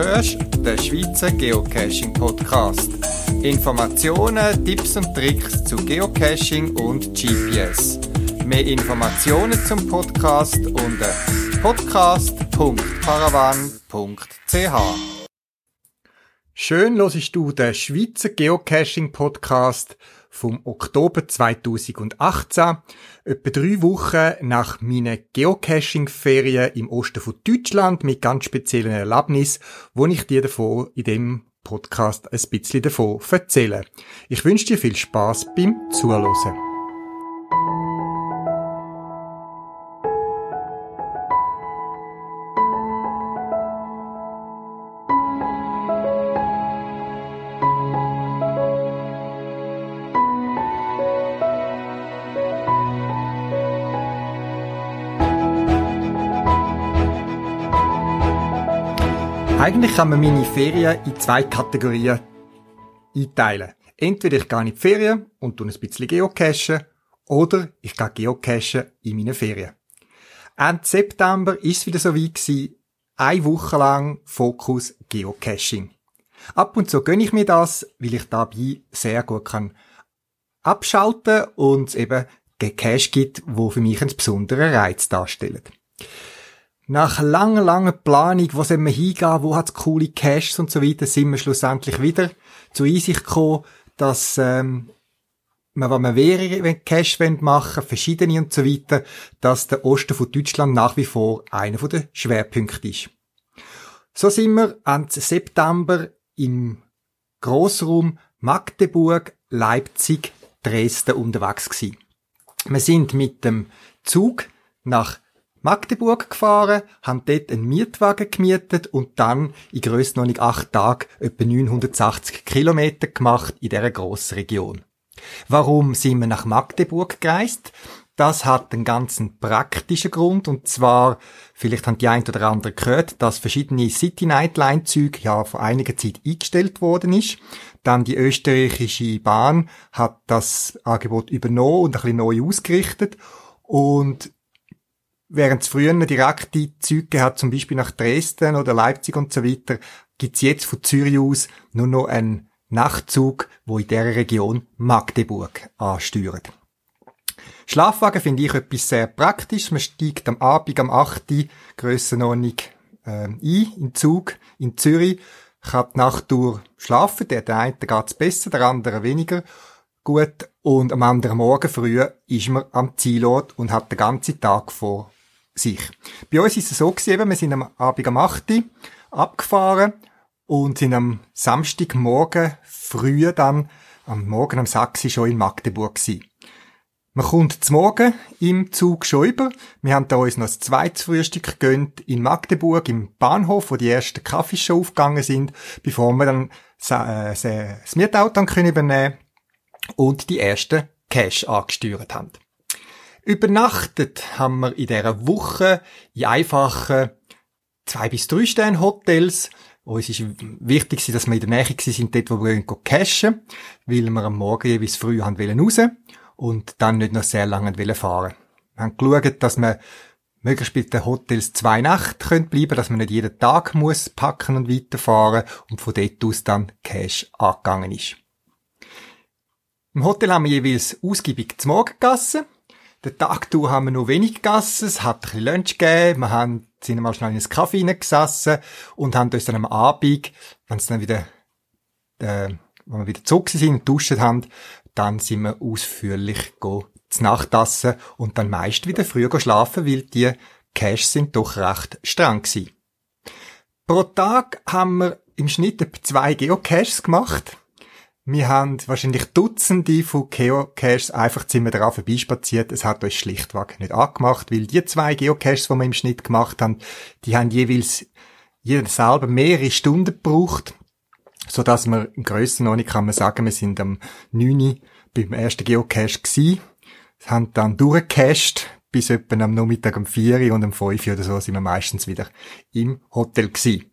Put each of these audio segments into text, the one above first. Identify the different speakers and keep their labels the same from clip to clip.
Speaker 1: hörst den Schweizer Geocaching Podcast. Informationen, Tipps und Tricks zu Geocaching und GPS. Mehr Informationen zum Podcast unter podcast.paravan.ch. Schön hörst du den Schweizer Geocaching Podcast vom Oktober 2018, etwa drei Wochen nach meinen Geocaching-Ferien im Osten von Deutschland mit ganz speziellen Erlebnissen, wo ich dir davon in dem Podcast ein bisschen davon erzähle. Ich wünsche dir viel Spaß beim Zuhören. Eigentlich kann man meine Ferien in zwei Kategorien einteilen. Entweder ich gehe in die Ferien und tue ein bisschen geocachen, oder ich gehe geocachen in meinen Ferien. Ende September ist es wieder so weit eine Woche lang Fokus Geocaching. Ab und zu gönne ich mir das, weil ich dabei sehr gut kann abschalten und es eben Cache gibt, wo für mich einen besonderen Reiz darstellen. Nach langer, langer Planung, wo soll man hingehen, wo hat's coole Caches und so weiter, sind wir schlussendlich wieder zur Einsicht gekommen, dass ähm, wenn man mehrere Cache machen verschiedene und so weiter, dass der Osten von Deutschland nach wie vor einer der Schwerpunkte ist. So sind wir Ende September im Grossraum Magdeburg, Leipzig, Dresden unterwegs gewesen. Wir sind mit dem Zug nach Magdeburg gefahren, haben dort einen Mietwagen gemietet und dann in Grössenordnung acht Tagen etwa 980 Kilometer gemacht in dieser grossen Region. Warum sind wir nach Magdeburg gereist? Das hat einen ganzen praktischen Grund und zwar, vielleicht haben die ein oder andere gehört, dass verschiedene City Nightline Züge ja vor einiger Zeit eingestellt worden ist. Dann die österreichische Bahn hat das Angebot übernommen und ein bisschen neu ausgerichtet und Während es früher direkte Züge hat, zum Beispiel nach Dresden oder Leipzig und so weiter, gibt's jetzt von Zürich aus nur noch einen Nachtzug, wo in der Region Magdeburg ansteuert. Schlafwagen finde ich etwas sehr praktisch. Man steigt am Abend am 8. Grössenordnung äh, ein, in Zug, in Zürich, kann die Nacht durch schlafen. Der, der eine geht's besser, der andere weniger gut. Und am anderen Morgen früh ist man am Zielort und hat den ganzen Tag vor sich. Bei uns ist es so gewesen, wir sind am Abend am 8. Uhr abgefahren und sind am Samstagmorgen früh dann, am Morgen am 6. schon in Magdeburg gewesen. Man kommt zum Morgen im Zug schon über. Wir haben da uns noch ein zweites Frühstück gegönnt in Magdeburg im Bahnhof, wo die ersten Kaffees schon aufgegangen sind, bevor wir dann äh, das Mietauto können übernehmen und die ersten Cash angesteuert haben. Übernachtet haben wir in dieser Woche in einfachen zwei bis drei Sterne Hotels. Uns ist wichtig, dass wir in der Nähe sind, dort, wo wir cashen, weil wir am Morgen jeweils früh haben raus und dann nicht noch sehr lange fahren. Wir haben geschaut, dass wir möglichst bei den Hotels zwei Nächte können bleiben, dass man nicht jeden Tag muss packen und weiterfahren und von dort aus dann Cash angegangen ist. Im Hotel haben wir jeweils ausgiebig zum Morgen gegessen. Den Tag durch haben wir noch wenig gegessen, es hat ein bisschen Lunch gegeben, wir haben, sind mal schnell in einen Kaffee hineingesessen und haben uns dann am Abend, wenn es dann wieder, äh, wenn wir wieder zurück sind und duschen haben, dann sind wir ausführlich go zu Nacht essen und dann meist wieder früher schlafen, weil die Cash sind doch recht streng gewesen. Pro Tag haben wir im Schnitt etwa zwei Geocaches gemacht. Wir haben wahrscheinlich Dutzende von Geocaches einfach ziemlich daran vorbeispaziert. Es hat uns schlichtweg nicht angemacht, weil die zwei Geocaches, die wir im Schnitt gemacht haben, die haben jeweils jeder selber mehrere Stunden gebraucht, so dass wir in Grössenordnung kann man sagen, wir sind am 9. beim ersten Geocache gewesen, haben dann durchgecached, bis etwa am Nachmittag um 4 und um 5 oder so sind wir meistens wieder im Hotel gewesen.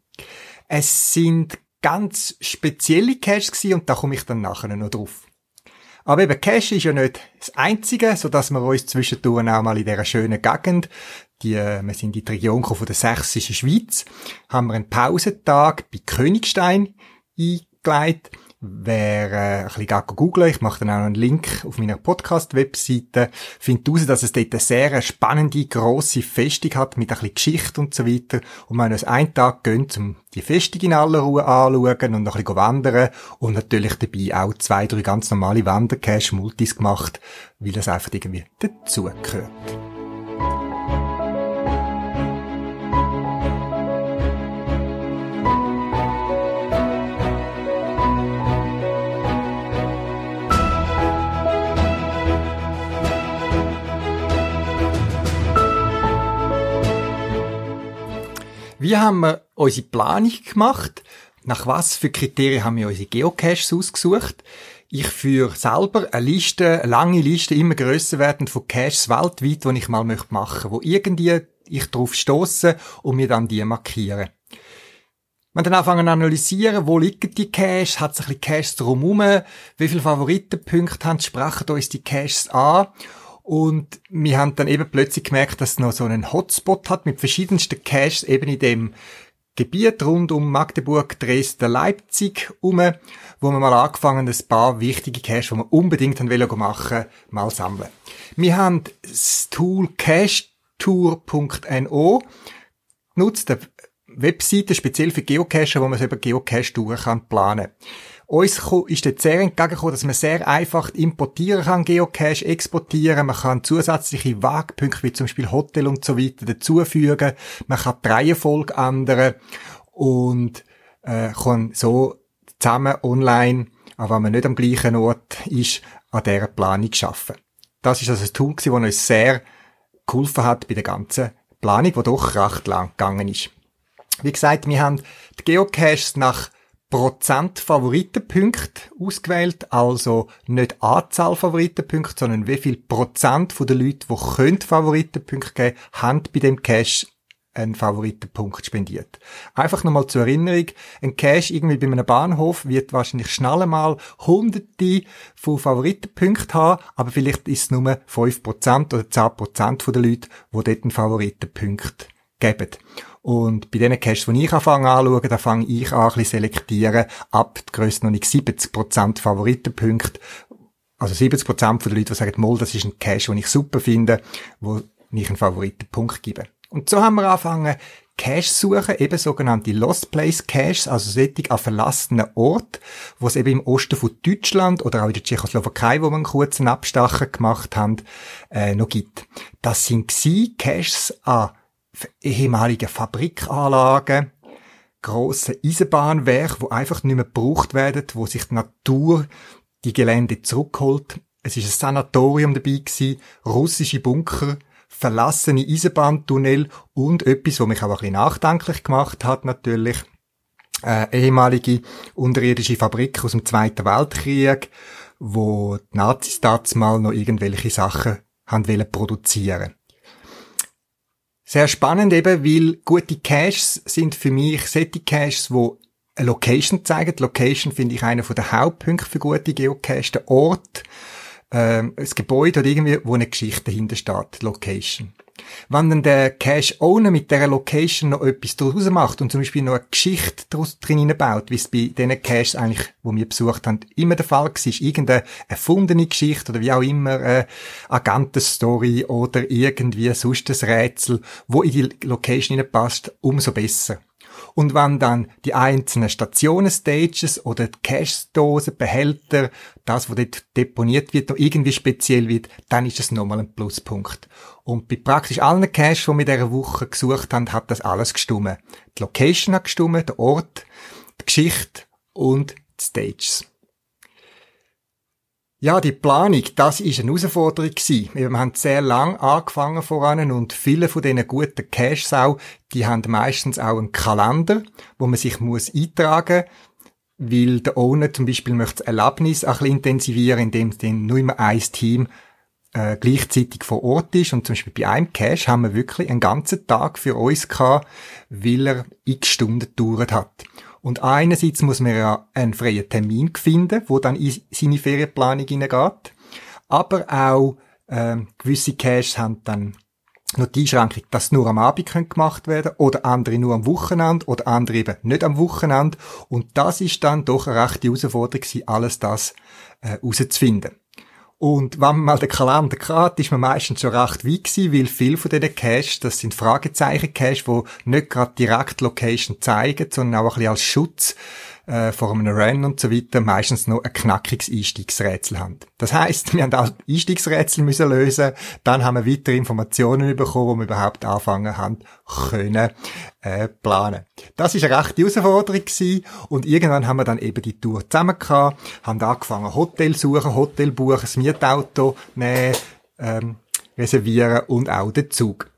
Speaker 1: Es sind ganz spezielle Caches gewesen und da komme ich dann nachher noch drauf. Aber eben Cache ist ja nicht das Einzige, so dass wir uns zwischendurch auch mal in dieser schönen Gegend die, äh, wir sind in die Region von der sächsischen Schweiz, haben wir einen Pausentag bei Königstein eingeleitet Wer äh, ein bisschen googeln, ich mache dann auch einen Link auf meiner Podcast-Webseite, findet heraus, dass es dort eine sehr spannende, grosse Festung hat mit ein bisschen Geschichte und so weiter. Und wir haben uns einen Tag gönnt, um die Festung in aller Ruhe anzuschauen und ein bisschen wandern und natürlich dabei auch zwei, drei ganz normale Wandercash-Multis gemacht, weil das einfach irgendwie dazugehört. Wie haben wir unsere Planung gemacht? Nach was für Kriterien haben wir unsere Geocaches ausgesucht? Ich führe selber eine Liste, eine lange Liste, immer grösser werden von Caches weltweit, die ich mal machen möchte, wo irgendwie ich drauf stoße und mir dann die markieren. Man dann anfangen zu analysieren, wo liegen die Caches, hat es ein bisschen Caches drumherum, wie viele Favoritenpunkte haben, sprechen uns die Caches an und wir haben dann eben plötzlich gemerkt, dass es noch so einen Hotspot hat mit verschiedensten Caches eben in dem Gebiet rund um Magdeburg, Dresden, Leipzig um, wo wir mal angefangen, ein paar wichtige Caches, die wir unbedingt haben machen mal sammeln. Wir haben das Tool cachetour.no genutzt, eine Webseite speziell für Geocacher, wo man es über Geocache-Touren kann planen uns ist dort sehr entgegengekommen, dass man sehr einfach importieren kann, Geocache exportieren. Man kann zusätzliche Wagpunkte, wie zum Beispiel Hotel und so weiter, dazufügen. Man kann die Reihenfolge ändern und äh, kann so zusammen online, aber wenn man nicht am gleichen Ort ist, an dieser Planung arbeiten. Das ist also ein Tool, das uns sehr geholfen hat bei der ganzen Planung, die doch recht lang gegangen ist. Wie gesagt, wir haben die Geocaches nach Prozent Favoritenpunkte ausgewählt, also nicht Anzahl Favoritenpunkte, sondern wie viel Prozent von den Leuten, die können Favoritenpunkte geben, haben bei dem Cash einen Favoritenpunkt spendiert. Einfach nochmal zur Erinnerung, ein Cash irgendwie bei einem Bahnhof wird wahrscheinlich schnell einmal hunderte von Favoritenpunkten haben, aber vielleicht ist es nur 5% oder 10% von den Leuten, die dort einen Favoritenpunkt geben. Und bei diesen Caches, die ich anfange anzuschauen, da fange ich an, ein bisschen selektieren, ab Grösse noch nicht 70% Favoritenpunkte. Also 70% von den Leuten, die sagen, Moll, das ist ein Cache, den ich super finde, wo ich einen Favoritenpunkt gebe. Und so haben wir angefangen, Caches suchen, eben sogenannte Lost Place Caches, also solche an verlassenen Ort, wo es eben im Osten von Deutschland oder auch in der Tschechoslowakei, wo wir einen kurzen Abstacher gemacht haben, äh, noch gibt. Das sind Caches an ehemalige Fabrikanlagen, grosse Eisenbahnwerke, wo einfach nicht mehr gebraucht werden, wo sich die Natur die Gelände zurückholt. Es ist ein Sanatorium dabei gewesen, russische Bunker, verlassene Eisenbahntunnel und etwas, was mich auch ein bisschen nachdenklich gemacht hat, natürlich, äh, ehemalige unterirdische Fabrik aus dem Zweiten Weltkrieg, wo die Nazis damals mal noch irgendwelche Sachen haben wollen produzieren. Sehr spannend eben, weil gute Caches sind für mich solche Caches, wo eine Location zeigen. Die Location finde ich einer der Hauptpunkte für gute Geocaches. Der Ort, ähm, das Gebäude oder irgendwie, wo eine Geschichte dahinter steht. Location. Wenn dann der Cache-Owner mit dieser Location noch etwas daraus macht und zum Beispiel noch eine Geschichte daraus drin baut, wie es bei diesen Caches eigentlich, wo wir besucht haben, immer der Fall war, irgendeine erfundene Geschichte oder wie auch immer, eine Agentenstory oder irgendwie sonst ein Rätsel, wo in die Location passt, umso besser. Und wenn dann die einzelnen Stationen, Stages oder Cache-Dosen, Behälter, das, was dort deponiert wird, noch irgendwie speziell wird, dann ist es nochmal ein Pluspunkt. Und bei praktisch allen Caches, die wir dieser Woche gesucht haben, hat das alles gestummen. Die Location hat gestummen, der Ort, die Geschichte und die Stages. Ja, die Planung, das ist eine Herausforderung gewesen. Wir haben sehr lang angefangen voran und viele von diesen guten Caches auch, die haben meistens auch einen Kalender, wo man sich muss eintragen weil der Owner zum Beispiel möchte das Erlebnis ein bisschen intensivieren, indem dann nur immer ein Team äh, gleichzeitig vor Ort ist. Und zum Beispiel bei einem Cache haben wir wirklich einen ganzen Tag für uns gehabt, weil er x Stunden gedauert hat. Und einerseits muss man ja einen freien Termin finden, wo dann in seine Ferienplanung hineingeht. Aber auch ähm, gewisse Caches haben dann noch die Einschränkung, dass nur am Abend gemacht werden oder andere nur am Wochenende oder andere eben nicht am Wochenende. Und das ist dann doch eine rechte Herausforderung alles das äh, herauszufinden. Und wenn man mal den Kalender hat, ist man meistens schon recht weit gewesen, weil viele von diesen Caches, das sind Fragezeichen-Caches, die nicht gerade direkt Location zeigen, sondern auch ein bisschen als Schutz äh, vor einem Run und so weiter meistens noch ein knackiges Einstiegsrätsel haben. Das heißt, wir haben auch Einstiegsrätsel müssen lösen, dann haben wir weitere Informationen bekommen, wo wir überhaupt anfangen haben können äh, planen. Das ist eine rechte Herausforderung gewesen und irgendwann haben wir dann eben die Tour zusammen gehabt, haben angefangen Hotel suchen, Hotel buchen, das Mietauto nehmen, ähm, reservieren und auch den Zug.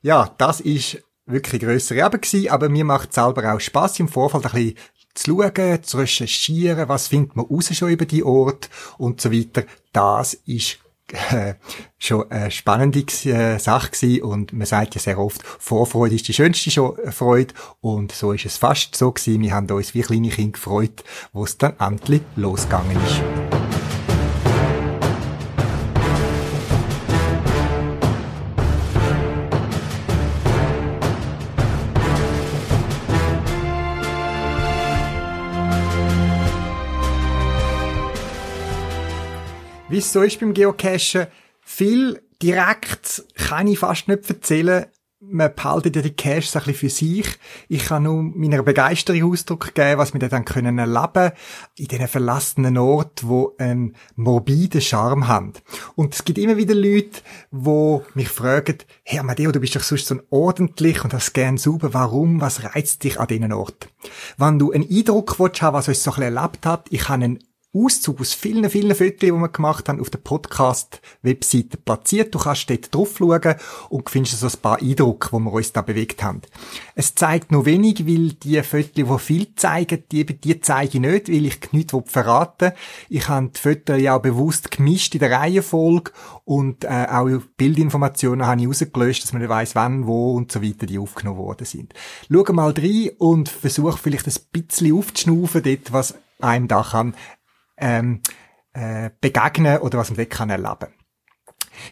Speaker 1: Ja, das ist wirklich grössere Arbeit gewesen, aber mir macht selber auch Spaß im Vorfeld ein bisschen zu schauen, zu recherchieren, was findet man raus schon über die Ort und so weiter. Das ist äh, schon eine spannende äh, Sache gewesen und man sagt ja sehr oft, Vorfreude ist die schönste Freude und so ist es fast so gewesen. Wir haben uns wie kleine Kinder gefreut, wo es dann endlich losgegangen ist. Es so ist beim Geocachen, viel direkt kann ich fast nicht erzählen. Man behaltet ja die Caches ein bisschen für sich. Ich kann nur meiner Begeisterung Ausdruck geben, was wir dann können erleben in diesen verlassenen Orten, wo einen morbiden Charme haben. Und es gibt immer wieder Leute, die mich fragen, hey Amadeo, du bist doch sonst so ordentlich und hast gern sauber. Warum? Was reizt dich an diesen Ort? Wenn du einen Eindruck willst, haben, was uns so ein bisschen erlebt hat, ich habe einen Auszug aus vielen, vielen Fotos, die wir gemacht haben, auf der Podcast-Webseite platziert. Du kannst dort drauf schauen und findest so ein paar Eindrücke, wo wir uns da bewegt haben. Es zeigt nur wenig, weil die Fotos, die viel zeigen, die, die zeige ich nicht, weil ich nichts verraten Ich habe die Fotos ja auch bewusst gemischt in der Reihenfolge und äh, auch Bildinformationen habe ich rausgelöscht, dass man nicht weiss, wann, wo und so weiter die aufgenommen worden sind. Schau mal rein und versuch vielleicht ein bisschen aufzuschnaufen dort, was einem da kann ähm, äh, begegnen oder was man dort kann erleben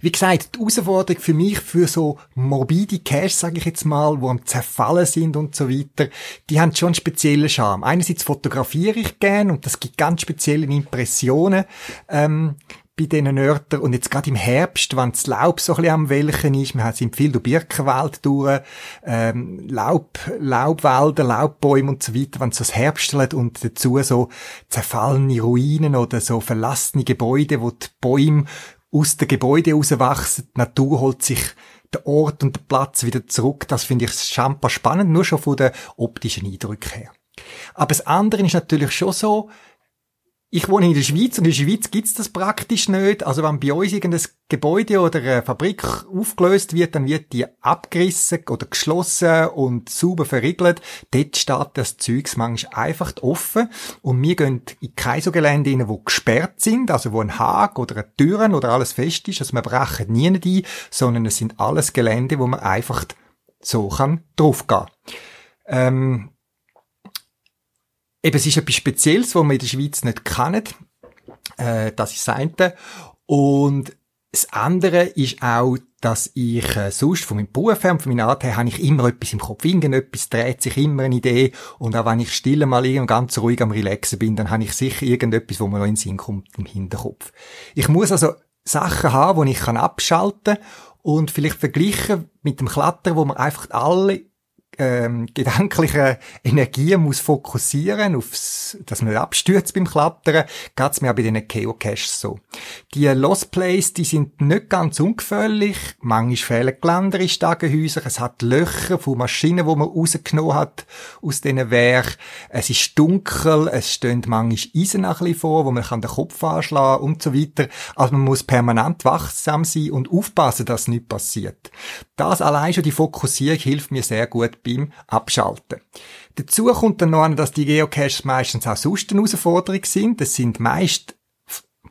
Speaker 1: wie gesagt, die Herausforderung für mich, für so morbide Cash, sage ich jetzt mal, wo am Zerfallen sind und so weiter, die haben schon einen speziellen Charme. Einerseits fotografiere ich gern und das gibt ganz spezielle Impressionen. Ähm, bei diesen Örtern. Und jetzt gerade im Herbst, wenn das Laub so ein bisschen am Welchen ist, wir sind viel durch Birkenwald durch, ähm, Laub, Laubwälder, Laubbäume und so weiter, wenn es so das Herbstelt und dazu so zerfallene Ruinen oder so verlassene Gebäude, wo die Bäume aus den Gebäuden rauswachsen, die Natur holt sich den Ort und den Platz wieder zurück. Das finde ich schamper spannend, nur schon von den optischen Eindrücken her. Aber das andere ist natürlich schon so, ich wohne in der Schweiz und in der Schweiz gibt's das praktisch nicht. Also wenn bei uns irgendein Gebäude oder eine Fabrik aufgelöst wird, dann wird die abgerissen oder geschlossen und sauber verriegelt. Dort steht das Zeugs manchmal einfach offen und wir gehen in kein so Gelände rein, wo gesperrt sind, also wo ein Haken oder eine Türen oder alles fest ist. Also wir brechen nie ein, sondern es sind alles Gelände, wo man einfach so kann draufgehen. Ähm, eben, es ist etwas Spezielles, was wir in der Schweiz nicht kennen. Äh, das ist das eine. Und das andere ist auch, dass ich äh, sonst von meinem Beruf her und von meiner Art her habe ich immer etwas im Kopf. Irgendetwas dreht sich immer eine Idee. Und auch wenn ich still mal irgend ganz ruhig am Relaxen bin, dann habe ich sicher irgendetwas, wo mir noch in den Sinn kommt im Hinterkopf. Ich muss also Sachen haben, die ich kann abschalten kann und vielleicht vergleichen mit dem Klatter, wo man einfach alle ähm, gedankliche Energie muss fokussieren, aufs, dass man abstürzt beim Klettern, geht's mir auch bei den Geocaches so. Die Lost Plays, die sind nicht ganz ungefährlich, manchmal fehlen Geländer in Stagenhäusern, es hat Löcher von Maschinen, wo man rausgenommen hat aus diesen Werk, es ist dunkel, es stehen manchmal Eisen ein bisschen vor, wo man kann den Kopf anschlagen und so weiter. Also man muss permanent wachsam sein und aufpassen, dass nichts passiert. Das allein schon die Fokussierung hilft mir sehr gut beim Abschalten. Dazu kommt dann noch an, dass die Geocaches meistens auch sonst eine Herausforderung sind. Das sind meist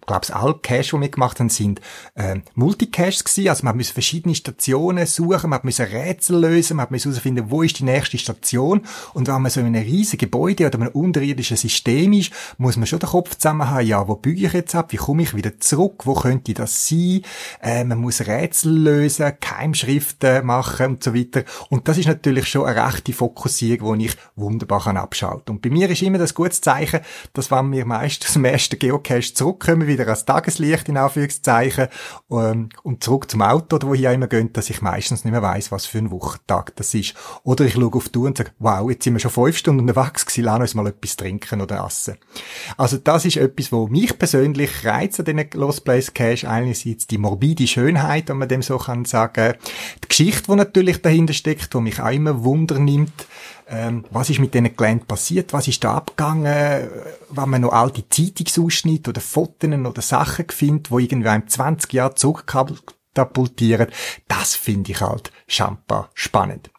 Speaker 1: glaube alle Cache, die wir gemacht haben, sind äh, Multicaches gewesen. Also man muss verschiedene Stationen suchen, man muss Rätsel lösen, man muss herausfinden, wo ist die nächste Station. Und wenn man so in einem riesigen Gebäude oder einem unterirdischen System ist, muss man schon den Kopf zusammen haben, ja, wo büge ich jetzt ab, wie komme ich wieder zurück, wo könnte das sein? Äh, man muss Rätsel lösen, Keimschriften machen und so weiter. Und das ist natürlich schon eine rechte Fokussierung, die ich wunderbar kann abschalten Und bei mir ist immer das gutes Zeichen, dass wenn wir meist aus dem ersten Geocache zurückkommen, wieder als Tageslicht in Anführungszeichen ähm, und zurück zum Auto, wo ich immer gehen, dass ich meistens nicht mehr weiss, was für ein Wochentag das ist. Oder ich schaue auf die Uhr und sage, wow, jetzt sind wir schon fünf Stunden unterwegs gewesen, lass uns mal etwas trinken oder essen. Also das ist etwas, wo mich persönlich reizt an diesen Lost Place Cache. Einerseits die morbide Schönheit, wenn man dem so kann sagen. Die Geschichte, die natürlich dahinter steckt, die mich auch immer Wunder nimmt. Ähm, was ist mit diesen Geländen passiert, was ist da abgegangen, wenn man noch alte Zeitungsausschnitte oder Fotos oder Sachen findet, wo irgendwie einem 20 Jahre zurückkatapultieren, das finde ich halt schampa spannend.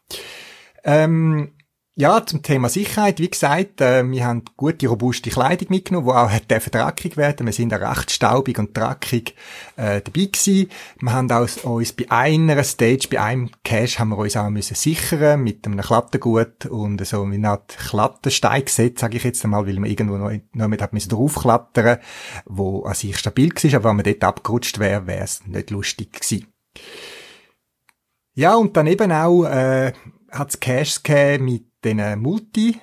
Speaker 1: Ähm, ja, zum Thema Sicherheit. Wie gesagt, äh, wir haben gute, robuste Kleidung mitgenommen, die auch hat dreckig werden Wir sind auch recht staubig und dreckig äh, dabei gewesen. Wir haben auch uns bei einer Stage, bei einem Cache, haben wir uns auch müssen sichern mit einem Klattergut und so wie eine Art Kletterstein gesetzt, sage ich jetzt einmal, weil man irgendwo noch, noch mit hat müssen draufklettern, wo an sich stabil war, aber wenn man dort abgerutscht wäre, wäre es nicht lustig gewesen. Ja, und dann eben auch äh, hat es Caches gegeben mit diesen Multi,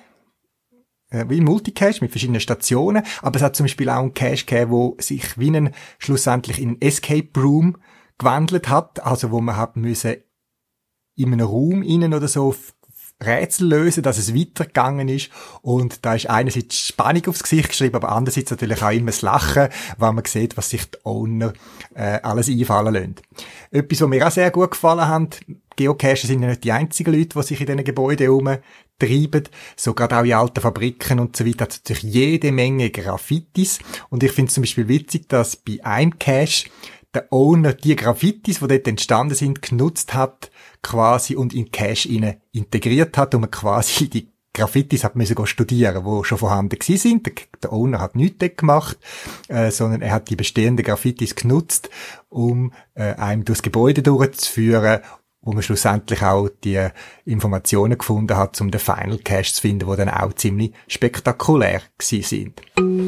Speaker 1: äh, wie Multicache mit verschiedenen Stationen, aber es hat zum Beispiel auch einen Cache gegeben, wo sich wie ein, schlussendlich in einen Escape Room gewandelt hat, also wo man hat müssen in einem Raum innen oder so Rätsel lösen, dass es weitergegangen ist. Und da ist einerseits Spannung aufs Gesicht geschrieben, aber andererseits natürlich auch immer das Lachen, wenn man sieht, was sich die Owner äh, alles einfallen lassen. Etwas, was mir auch sehr gut gefallen hat, Geocacher sind ja nicht die einzigen Leute, die sich in diesen Gebäuden herumtreiben. So gerade auch in alten Fabriken und so weiter hat es natürlich jede Menge Graffitis. Und ich finde es zum Beispiel witzig, dass bei einem Cache der Owner die Graffitis, die dort entstanden sind, genutzt hat, quasi und in Cache integriert hat und man quasi die Graffitis hat müssen studieren, wo schon vorhanden gewesen sind. Der, Owner hat nichts dort gemacht, äh, sondern er hat die bestehenden Graffitis genutzt, um äh, einem durchs Gebäude durchzuführen, wo man schlussendlich auch die Informationen gefunden hat, um den Final Cache zu finden, wo dann auch ziemlich spektakulär gewesen sind.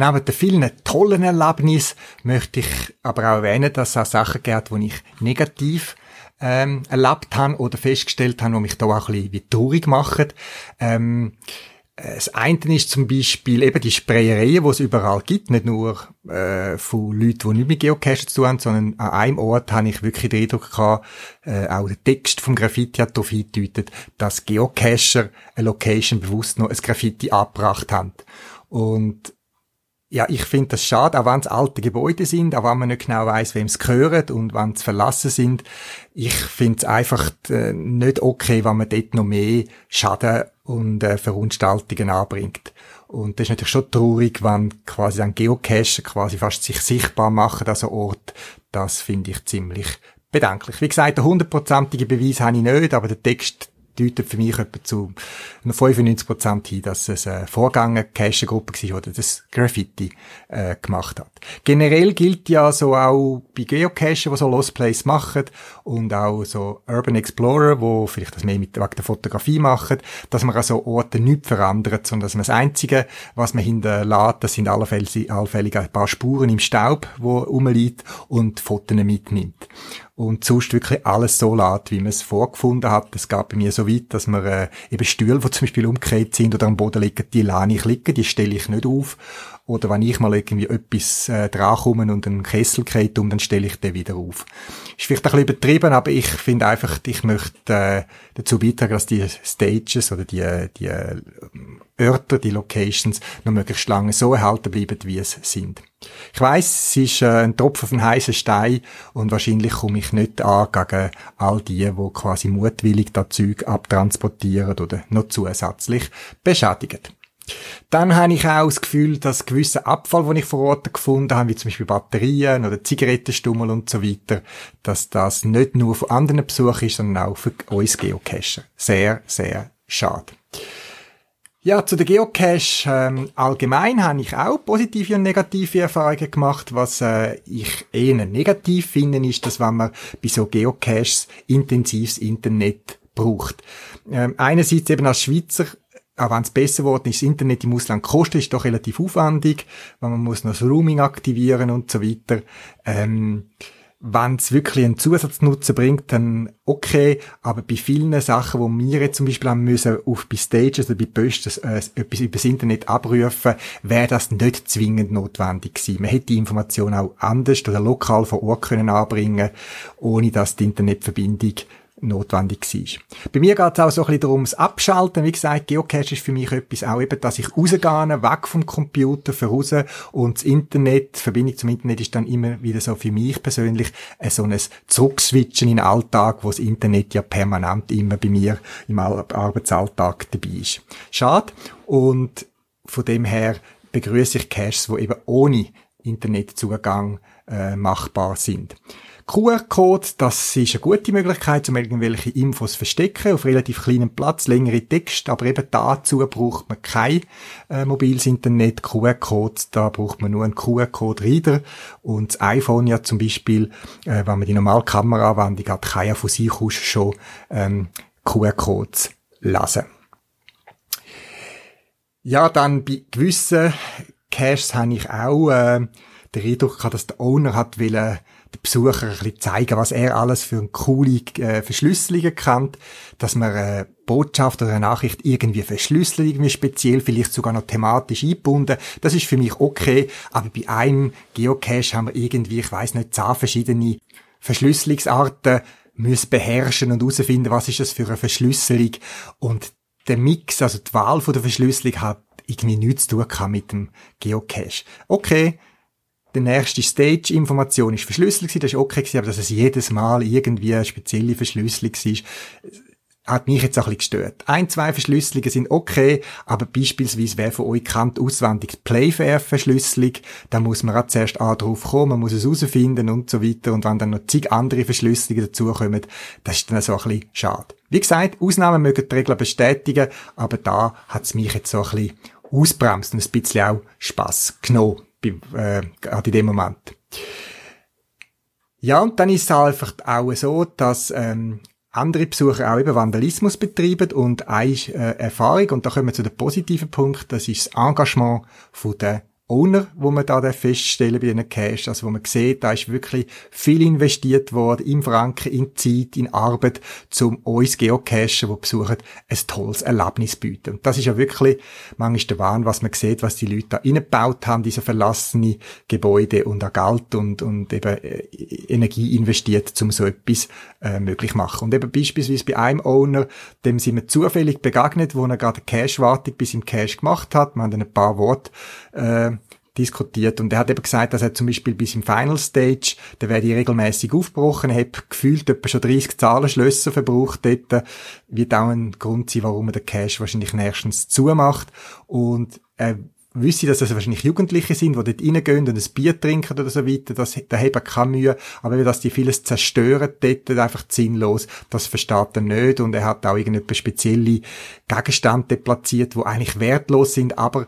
Speaker 1: Neben den vielen tollen Erlebnissen möchte ich aber auch erwähnen, dass es auch Sachen gibt, die ich negativ ähm, erlebt habe oder festgestellt habe, die mich da auch ein bisschen wie traurig machen. Ähm, das eine ist zum Beispiel eben die Sprayereien, die es überall gibt, nicht nur äh, von Leuten, die nicht mit Geocachen zu tun haben, sondern an einem Ort habe ich wirklich den Eindruck gehabt, äh, auch der Text vom Graffiti hat darauf hingedeutet, dass Geocacher eine Location bewusst noch ein Graffiti abgebracht haben. Und ja, ich finde das schade, auch wenn es alte Gebäude sind, auch wenn man nicht genau weiß, wem es gehört und wann es verlassen sind. Ich finde es einfach äh, nicht okay, wenn man dort noch mehr Schaden und äh, Verunstaltungen anbringt. Und das ist natürlich schon traurig, wenn quasi ein Geocache quasi fast sich sichtbar machen an so Ort. Das finde ich ziemlich bedenklich. Wie gesagt, der hundertprozentige Beweis habe ich nicht, aber der Text deutet für mich etwa zu 95% hin, dass es eine Vorgänger Cache-Gruppe war, die das Graffiti äh, gemacht hat. Generell gilt ja so auch bei Geocachen, die so Lost Place machen und auch so Urban Explorer, wo vielleicht das mehr mit der Fotografie machen, dass man an so Orte nichts verändert, sondern dass man das Einzige, was man hinterlässt, das sind allfällig, ein paar Spuren im Staub, wo rumliegt und Fotos mitnimmt und sonst wirklich alles so lässt, wie man es vorgefunden hat. Es gab bei mir so weit, dass man äh, eben Stühle, die zum Beispiel umgekehrt sind oder am Boden liegen, die lasse ich liegen, die stelle ich nicht auf. Oder wenn ich mal irgendwie etwas äh, drankomme und einen Kessel kehrt um, dann stelle ich den wieder auf. Ist vielleicht ein bisschen übertrieben, aber ich finde einfach, ich möchte äh, dazu beitragen, dass die Stages oder die, die äh, Örter, die Locations noch möglichst lange so erhalten bleiben, wie es sind. Ich weiß, es ist äh, ein Tropfen auf einen heißen Stein und wahrscheinlich komme ich nicht an gegen all die, die quasi mutwillig das Zeug abtransportieren oder noch zusätzlich beschädigen. Dann habe ich auch das Gefühl, dass gewisse Abfall, den ich vor Ort gefunden habe, wie zum Beispiel Batterien oder Zigarettenstummel und so weiter, dass das nicht nur von anderen Besuchern ist, sondern auch für uns Geocacher. Sehr, sehr schade. Ja, zu der Geocache ähm, allgemein habe ich auch positive und negative Erfahrungen gemacht. Was äh, ich eher negativ finde, ist, dass wenn man bei so Geocaches intensives Internet braucht. Ähm, einerseits eben als Schweizer auch wenn es besser geworden ist, das Internet im Ausland kostet, ist doch relativ aufwendig, weil man muss noch das Roaming aktivieren und so weiter. Ähm, wenn es wirklich einen Zusatznutzen bringt, dann okay, aber bei vielen Sachen, wo wir jetzt zum Beispiel haben müssen, auf bei Stages oder bei Posts äh, etwas über das Internet abrufen, wäre das nicht zwingend notwendig gewesen. Man hätte die Information auch anders oder lokal vor Ort können anbringen, ohne dass die Internetverbindung notwendig war. Bei mir geht es auch so ein bisschen darum, das Abschalten. Wie gesagt, Geocache ist für mich etwas auch eben, dass ich rausgehe, weg vom Computer, für raus und das Internet, die Verbindung zum Internet ist dann immer wieder so für mich persönlich so ein Zurückswitchen in den Alltag, wo das Internet ja permanent immer bei mir im Arbeitsalltag dabei ist. Schade. Und von dem her begrüße ich Caches, wo eben ohne Internetzugang äh, machbar sind. QR-Code, das ist eine gute Möglichkeit, um irgendwelche Infos zu verstecken, auf relativ kleinem Platz, längere Text, aber eben dazu braucht man kein äh, mobiles Internet, QR-Code, da braucht man nur einen QR-Code-Reader und das iPhone ja zum Beispiel, äh, wenn man die normale Kameraanwendung hat, kann ja von sich aus schon ähm, QR-Codes lesen. Ja, dann bei gewissen Caches habe ich auch äh, den Eindruck gehabt, dass der Owner hat wollen, den Besucher ein bisschen zeigen, was er alles für eine coole äh, Verschlüsselungen kennt, dass man eine Botschaft oder eine Nachricht irgendwie verschlüsselt, irgendwie speziell, vielleicht sogar noch thematisch eingebunden. Das ist für mich okay, aber bei einem Geocache haben wir irgendwie, ich weiß nicht, zehn verschiedene Verschlüsselungsarten müssen beherrschen und herausfinden, was ist das für eine Verschlüsselung und der Mix, also die Wahl von der Verschlüsselung hat irgendwie nichts zu tun mit dem Geocache. Okay, die nächste Stage-Information ist verschlüsselt das ist okay aber dass es jedes Mal irgendwie eine spezielle Verschlüsselung ist, hat mich jetzt auch ein bisschen gestört. Ein, zwei Verschlüsselungen sind okay, aber beispielsweise, wer von euch kennt auswendig Playfair-Verschlüsselung, da muss man auch zuerst auch drauf kommen, man muss es herausfinden und so weiter, und wenn dann noch zig andere Verschlüsselungen dazukommen, das ist dann so ein bisschen schade. Wie gesagt, Ausnahmen mögen die Regeln bestätigen, aber da hat es mich jetzt so ein bisschen ausbremst und ein bisschen auch Spass genommen äh, gerade in dem Moment. Ja, und dann ist es einfach auch so, dass ähm, andere Besucher auch eben Vandalismus betreiben und eine äh, Erfahrung, und da kommen wir zu dem positiven Punkt, das ist das Engagement von der Owner, wo man da feststellen bei diesen Cash, also wo man sieht, da ist wirklich viel investiert worden, in Franken, in Zeit, in Arbeit, zum uns Geocachen, die besuchen, ein tolles Erlebnis bieten. Und das ist ja wirklich manchmal der Wahn, was man sieht, was die Leute da reingebaut haben, diese verlassene Gebäude und auch Geld und, und eben äh, Energie investiert, um so etwas äh, möglich machen. Und eben beispielsweise bei einem Owner, dem sind wir zufällig begegnet, wo er gerade Cash-Wartung bis im Cash gemacht hat. Wir haben ein paar Worte äh, diskutiert. Und er hat eben gesagt, dass er zum Beispiel bis im Final Stage, da werde ich regelmäßig aufgebrochen, er hat gefühlt etwa schon 30 Zahlenschlösser verbraucht. Dort, wird auch ein Grund sein, warum er den Cache wahrscheinlich nächstens zumacht. Und er wüsste, dass das wahrscheinlich Jugendliche sind, die dort reingehen und ein Bier trinken oder so weiter, das, da haben keine Mühe, aber dass die vieles zerstören dort, einfach sinnlos, das versteht er nicht. Und er hat auch irgendetwas spezielle Gegenstände platziert, die eigentlich wertlos sind, aber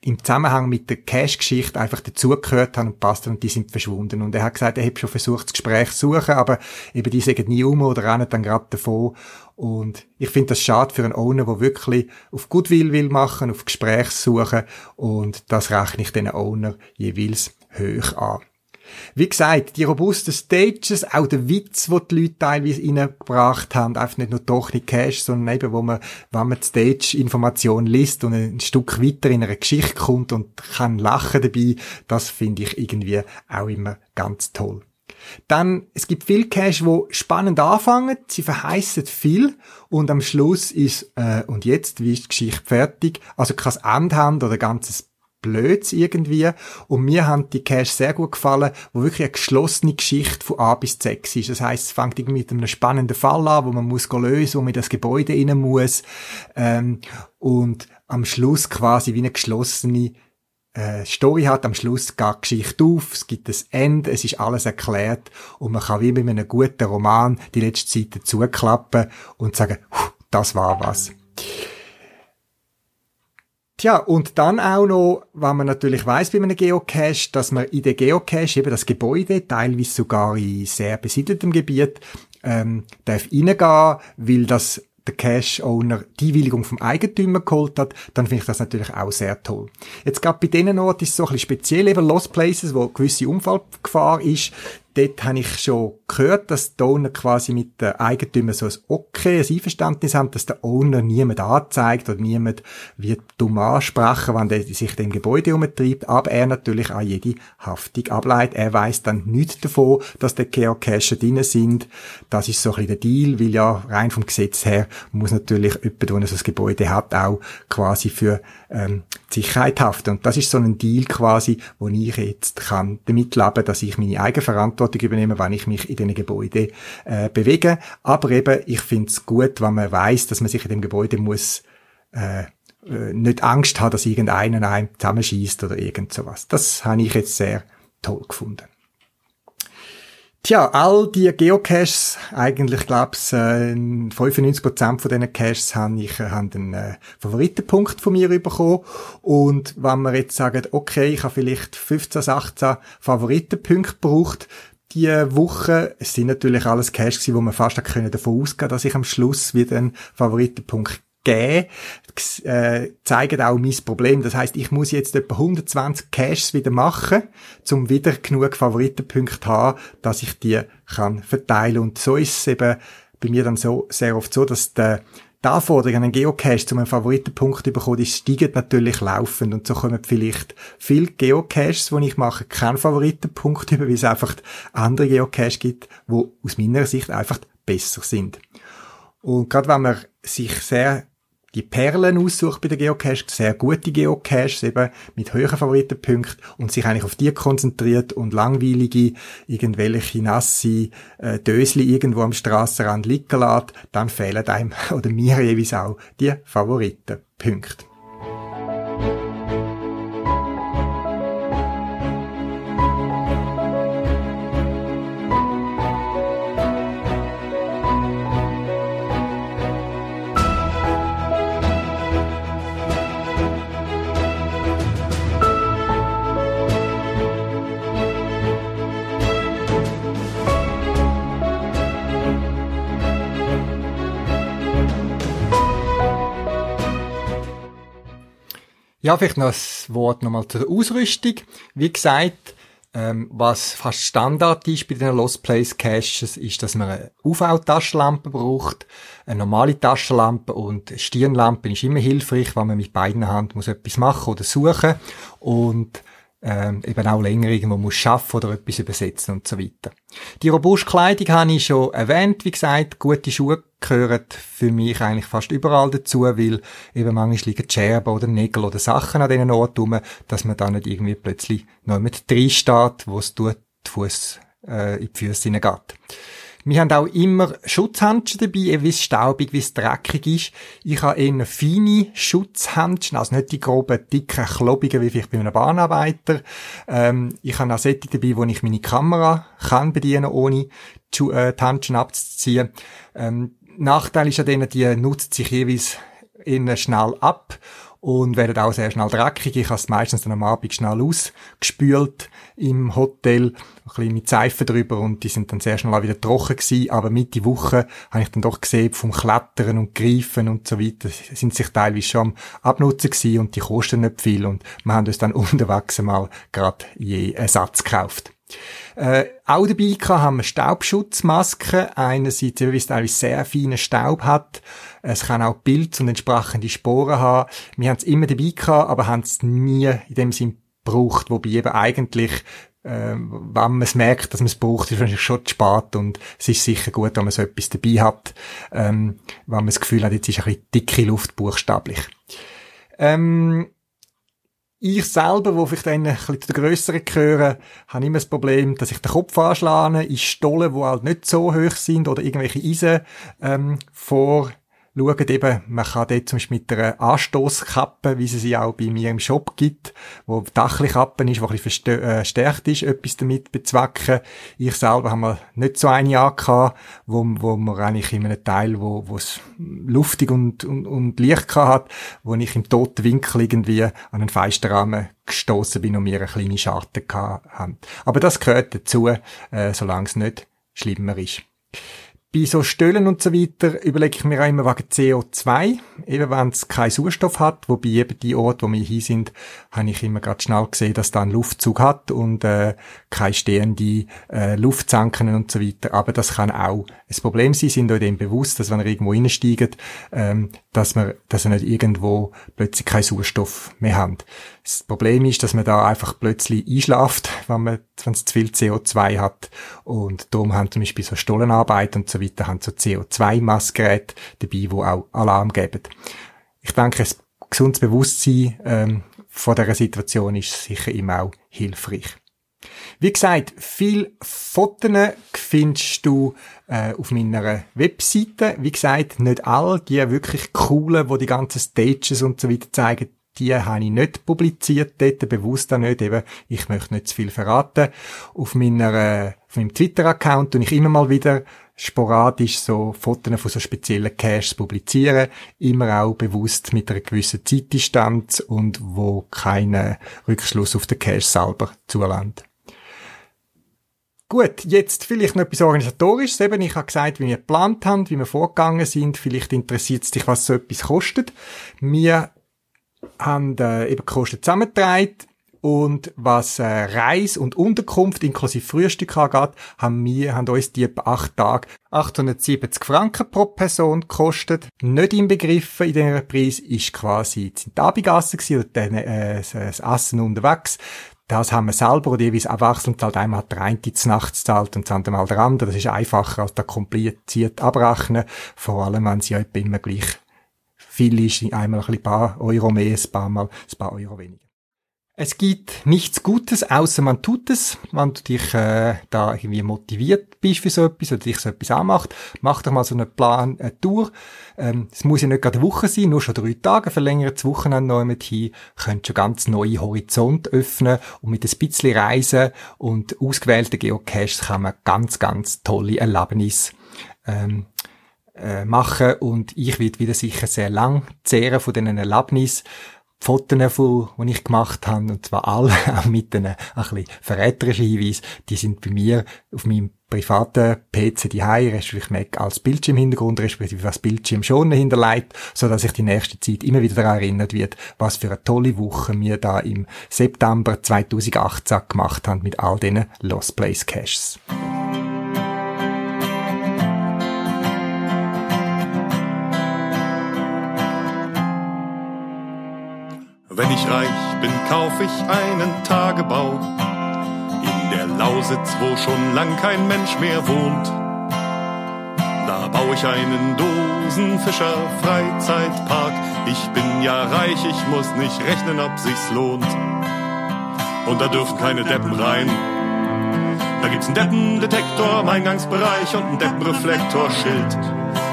Speaker 1: im Zusammenhang mit der Cash-Geschichte einfach dazugehört haben und passt und die sind verschwunden. Und er hat gesagt, er hat schon versucht, das Gespräch zu suchen, aber eben die sagen nie um oder rennen dann gerade davon. Und ich finde das schade für einen Owner, der wirklich auf Goodwill will machen, auf Gespräch suchen und das rechne ich den Owner jeweils hoch an. Wie gesagt, die robusten Stages, auch der Witz, wo die Leute teilweise reingebracht haben, einfach nicht nur doch nicht Cash, sondern eben, wo man, wenn man die Stage-Information liest und ein Stück weiter in eine Geschichte kommt und kann lachen dabei, das finde ich irgendwie auch immer ganz toll. Dann, es gibt viel Cash, wo spannend anfangen, sie verheißen viel und am Schluss ist, äh, und jetzt, wie ist die Geschichte fertig, also kein Ende haben oder ganzes Blöds irgendwie. Und mir haben die Caches sehr gut gefallen, wo wirklich eine geschlossene Geschichte von A bis Z ist. Das heißt, es fängt irgendwie mit einem spannenden Fall an, wo man muss lösen, wo man in das Gebäude rein muss. Ähm, und am Schluss quasi wie eine geschlossene äh, Story hat. Am Schluss geht die Geschichte auf, es gibt ein Ende, es ist alles erklärt und man kann wie mit einem guten Roman die letzte Seite zuklappen und sagen, das war was. Tja, und dann auch noch, wenn man natürlich weiß bei einem Geocache, dass man in den Geocache eben das Gebäude, teilweise sogar in sehr besiedeltem Gebiet, ähm, darf reingehen, weil das der Cache-Owner die Einwilligung vom Eigentümer geholt hat, dann finde ich das natürlich auch sehr toll. Jetzt gerade bei diesen Orten ist es so ein bisschen speziell, eben Lost Places, wo gewisse Unfallgefahr ist, dort habe ich schon gehört, dass die Owner quasi mit den Eigentümern so ein Okay, ein Einverständnis haben, dass der Owner niemand anzeigt oder niemand wird dumm ansprechen, wenn der sich dem Gebäude umtreibt, aber er natürlich auch jede Haftung ableitet. Er weiß dann nichts davon, dass der Geocacher drin sind. Das ist so ein bisschen der Deal, weil ja rein vom Gesetz her muss natürlich jemand, der so ein Gebäude hat, auch quasi für ähm, die Sicherheit haften. Und das ist so ein Deal quasi, wo ich jetzt kann damit leben, dass ich meine eigene Verantwortung übernehme, wenn ich mich in diesen Gebäude äh, bewege. Aber eben, ich finde es gut, wenn man weiß, dass man sich in dem Gebäude muss äh, äh, nicht Angst hat, dass irgendeiner einem zusammenschießt oder irgend sowas. Das habe ich jetzt sehr toll gefunden. Tja, all die Geocaches, eigentlich glaub's, äh, 95% von diesen Caches haben ich äh, haben einen äh, Favoritenpunkt von mir bekommen. Und wenn man jetzt sagt, okay, ich habe vielleicht 15, 18 Favoritenpunkte gebraucht, die Woche, es sind natürlich alles Caches, wo man fast davon ausgehen dass ich am Schluss wieder einen Favoritenpunkt geben, äh, zeigen auch mein Problem. Das heißt, ich muss jetzt etwa 120 Caches wieder machen, um wieder genug Favoritenpunkte zu haben, dass ich die kann verteilen. Und so ist es eben bei mir dann so, sehr oft so, dass der, die Anforderung an einen Geocache, um einen Favoritenpunkt zu bekommen, die steigen natürlich laufend. Und so kommen vielleicht viele Geocaches, die ich mache, keinen Favoritenpunkt über, weil es einfach andere Geocaches gibt, die aus meiner Sicht einfach besser sind. Und gerade wenn man sich sehr die Perlen aussucht bei der Geocache, sehr gute Geocaches eben mit hohen Favoritenpunkten und sich eigentlich auf die konzentriert und langweilige, irgendwelche nasse äh, Dösli irgendwo am Strassenrand liegen lässt, dann fehlen einem oder mir jeweils auch die Favoritenpunkte. Ja, vielleicht noch ein Wort nochmal zur Ausrüstung. Wie gesagt, ähm, was fast Standard ist bei den Lost Place Caches, ist, dass man eine UV-Taschenlampe braucht, eine normale Taschenlampe und Stirnlampe ist immer hilfreich, wenn man mit beiden Händen muss etwas machen oder suchen und ähm, eben auch länger irgendwo muss schaffen oder etwas übersetzen und so weiter. Die robuste Kleidung habe ich schon erwähnt, wie gesagt, gute Schuhe gehören für mich eigentlich fast überall dazu, weil eben manchmal liegen Scherben oder Nägel oder Sachen an diesen Orten rum, dass man da nicht irgendwie plötzlich noch mit drin steht, wo es tut, die Fuß äh, in die Füße hineingeht. Wir haben auch immer Schutzhandschuhe dabei, wie es staubig, wie es dreckig ist. Ich habe eher feine Schutzhandschuhe, also nicht die groben, dicken, klobigen, wie vielleicht bei einem Bahnarbeiter. Ähm, ich habe auch solche dabei, wo ich meine Kamera kann bedienen, ohne äh, die Handschuhe abzuziehen. Ähm, Nachteil ist an denen, die nutzt sich jeweils schnell ab und werden auch sehr schnell dreckig. Ich habe es meistens dann am Abend schnell ausgespült im Hotel, ein bisschen mit Seife drüber und die sind dann sehr schnell auch wieder trocken gewesen. Aber Mitte Woche habe ich dann doch gesehen, vom Klettern und Greifen und so weiter, sind sich teilweise schon am Abnutzen gewesen und die kosten nicht viel und wir haben uns dann unterwegs mal gerade je Ersatz gekauft. Äh, auch dabei haben wir Staubschutzmasken. Einerseits, weil es teilweise sehr feinen Staub hat. Es kann auch Pilz und entsprechende Sporen haben. Wir haben es immer dabei gehabt, aber haben es nie in dem Sinn gebraucht, wobei eben eigentlich äh, wenn man es merkt, dass man es braucht, ist es schon zu spät und es ist sicher gut, wenn man so etwas dabei hat, ähm, wenn man das Gefühl hat, jetzt ist ein bisschen dicke Luft buchstäblich. Ähm, Ich selber, wo vielleicht ein bisschen zu den grösseren gehöre, habe immer das Problem, dass ich den Kopf anschlage in Stollen, die halt nicht so hoch sind oder irgendwelche Eisen ähm, vor schauen eben, man kann dort zum Beispiel mit einer Anstoßkappe, wie es sie auch bei mir im Shop gibt, wo Dachlichkappe ist, die ein bisschen verstärkt ist, etwas damit bezwecken. Ich selber habe mal nicht so eine angehabt, wo, wo man eigentlich in einem Teil, wo, wo es luftig und, und, und Licht hat, wo ich im toten Winkel irgendwie an einen Feisterrahmen gestoßen bin und mir eine kleine Scharte hatte. Aber das gehört dazu, äh, solange es nicht schlimmer ist bei so Stöllen und so weiter überlege ich mir auch immer wegen CO2, eben wenn es keinen Sauerstoff hat, wobei eben die Orte, wo wir hier sind, habe ich immer gerade schnell gesehen, dass da einen Luftzug hat. Und äh, keine stehende äh, Luftsanken und so weiter, aber das kann auch ein Problem sein, sind euch dem bewusst, dass wenn ihr irgendwo reinsteigt, ähm, dass man, dass ihr nicht irgendwo plötzlich keinen Sauerstoff mehr habt. Das Problem ist, dass man da einfach plötzlich einschlaft, wenn man, wenn es zu viel CO2 hat. Und darum haben zum Beispiel so Stollenarbeit und so weiter, haben so CO2-Massgeräte dabei, wo auch Alarm geben. Ich denke, ein gesundes Bewusstsein ähm, von dieser Situation ist sicher immer auch hilfreich. Wie gesagt, viel Fotos findest du äh, auf meiner Webseite. Wie gesagt, nicht all die wirklich coolen, wo die ganzen Stages und so weiter zeigen, die habe ich nicht publiziert, dort bewusst auch nicht, eben, ich möchte nicht zu viel verraten. Auf meiner, auf meinem Twitter-Account und ich immer mal wieder sporadisch so Fotos von so speziellen Caches publizieren, immer auch bewusst mit einer gewissen Zeitdistanz und wo keinen Rückschluss auf den Cache selber zulässt. Gut, jetzt vielleicht noch etwas Organisatorisches. Eben, ich habe gesagt, wie wir geplant haben, wie wir vorgegangen sind. Vielleicht interessiert es dich, was so etwas kostet. Wir haben äh, eben Kosten zusammengetragen und was äh, Reis und Unterkunft inklusive Frühstück angeht, haben wir haben uns die etwa acht Tage 870 Franken pro Person gekostet. Nicht inbegriffen in diesem Preis ist quasi die Abigasse oder dann, äh, das Essen unterwegs. Das haben wir selber oder jeweils abwechselnd zahlt. Einmal hat der eine die Nacht zahlt und das andere Mal der andere. Das ist einfacher als da kompliziert abrechnen. Vor allem, wenn sie ja immer gleich viel ist, einmal ein paar Euro mehr, ein paar Mal ein paar Euro weniger. Es gibt nichts Gutes, außer man tut es. Wenn du dich äh, da irgendwie motiviert bist für so etwas oder dich so etwas anmacht, mach doch mal so einen Plan, eine Tour. Ähm, es muss ja nicht gerade eine Woche sein, nur schon drei Tage, verlängertes Wochenende noch mit hin, könnt schon ganz neue Horizonte öffnen und mit ein bisschen Reisen und ausgewählten Geocaches kann man ganz, ganz tolle Erlebnisse ähm, äh, machen und ich werde wieder sicher sehr lang zehren von diesen Erlebnissen. Fotos, die ich gemacht habe, und zwar alle auch mit einem ein bisschen verräterischen Hinweis, die sind bei mir auf meinem privaten PC die respektive Mac als Bildschirmhintergrund, respektive was Bildschirm schon hinterlegt, so dass ich die nächste Zeit immer wieder daran erinnert wird, was für eine tolle Woche wir da im September 2018 gemacht haben mit all diesen Lost Place Caches.
Speaker 2: Wenn ich reich bin, kauf ich einen Tagebau in der Lausitz, wo schon lang kein Mensch mehr wohnt. Da baue ich einen Dosenfischer Freizeitpark. Ich bin ja reich, ich muss nicht rechnen, ob sich's lohnt. Und da dürfen keine Deppen rein. Da gibt's einen Deppendetektor im Eingangsbereich und einen Deppenreflektorschild.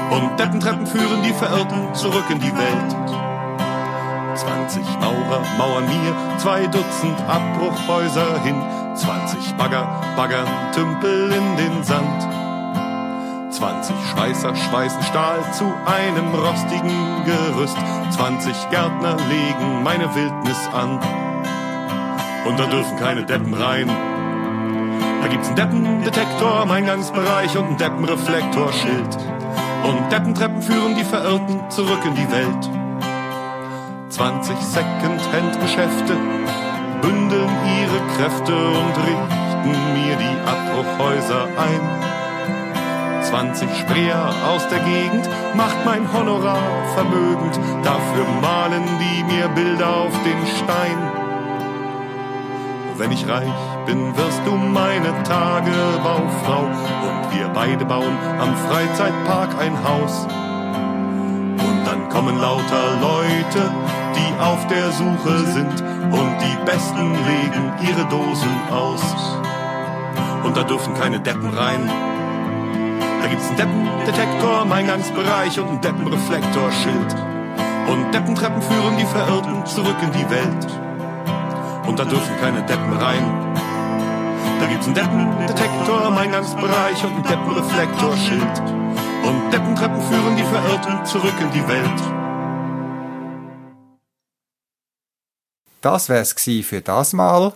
Speaker 2: Und Deppentreppen führen die Verirrten zurück in die Welt. 20 Maurer mauern mir zwei Dutzend Abbruchhäuser hin. 20 Bagger baggern Tümpel in den Sand. 20 Schweißer schweißen Stahl zu einem rostigen Gerüst. 20 Gärtner legen meine Wildnis an. Und da dürfen keine Deppen rein. Da gibt's einen Deppendetektor im Eingangsbereich und ein Deppenreflektorschild. Und Deppentreppen führen die Verirrten zurück in die Welt. 20 Second-Hand-Geschäfte bündeln ihre Kräfte und richten mir die Abbruchhäuser ein. 20 Spreer aus der Gegend macht mein Honorar vermögend, dafür malen die mir Bilder auf den Stein. Wenn ich reich bin, wirst du meine Tagebaufrau und wir beide bauen am Freizeitpark ein Haus kommen lauter Leute, die auf der Suche sind und die Besten legen ihre Dosen aus. Und da dürfen keine Deppen rein. Da gibt's einen Deppendetektor im Eingangsbereich und einen Deppenreflektorschild. Und Deppentreppen führen die Verirrten zurück in die Welt. Und da dürfen keine Deppen rein. Da gibt's einen Deppendetektor im Eingangsbereich und einen Deppenreflektorschild. Und Deppentreppen führen die Verirrten zurück in die Welt.
Speaker 1: Das wär's gsi für das Mal.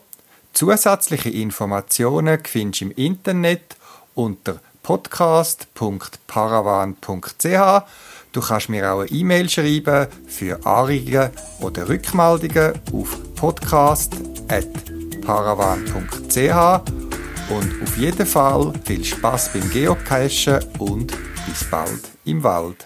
Speaker 1: Zusätzliche Informationen findest du im Internet unter podcast.paravan.ch. Du kannst mir auch eine E-Mail schreiben für Anregungen oder Rückmeldungen auf podcast.paravan.ch und auf jeden Fall viel Spaß beim Geocachen und bis bald im Wald.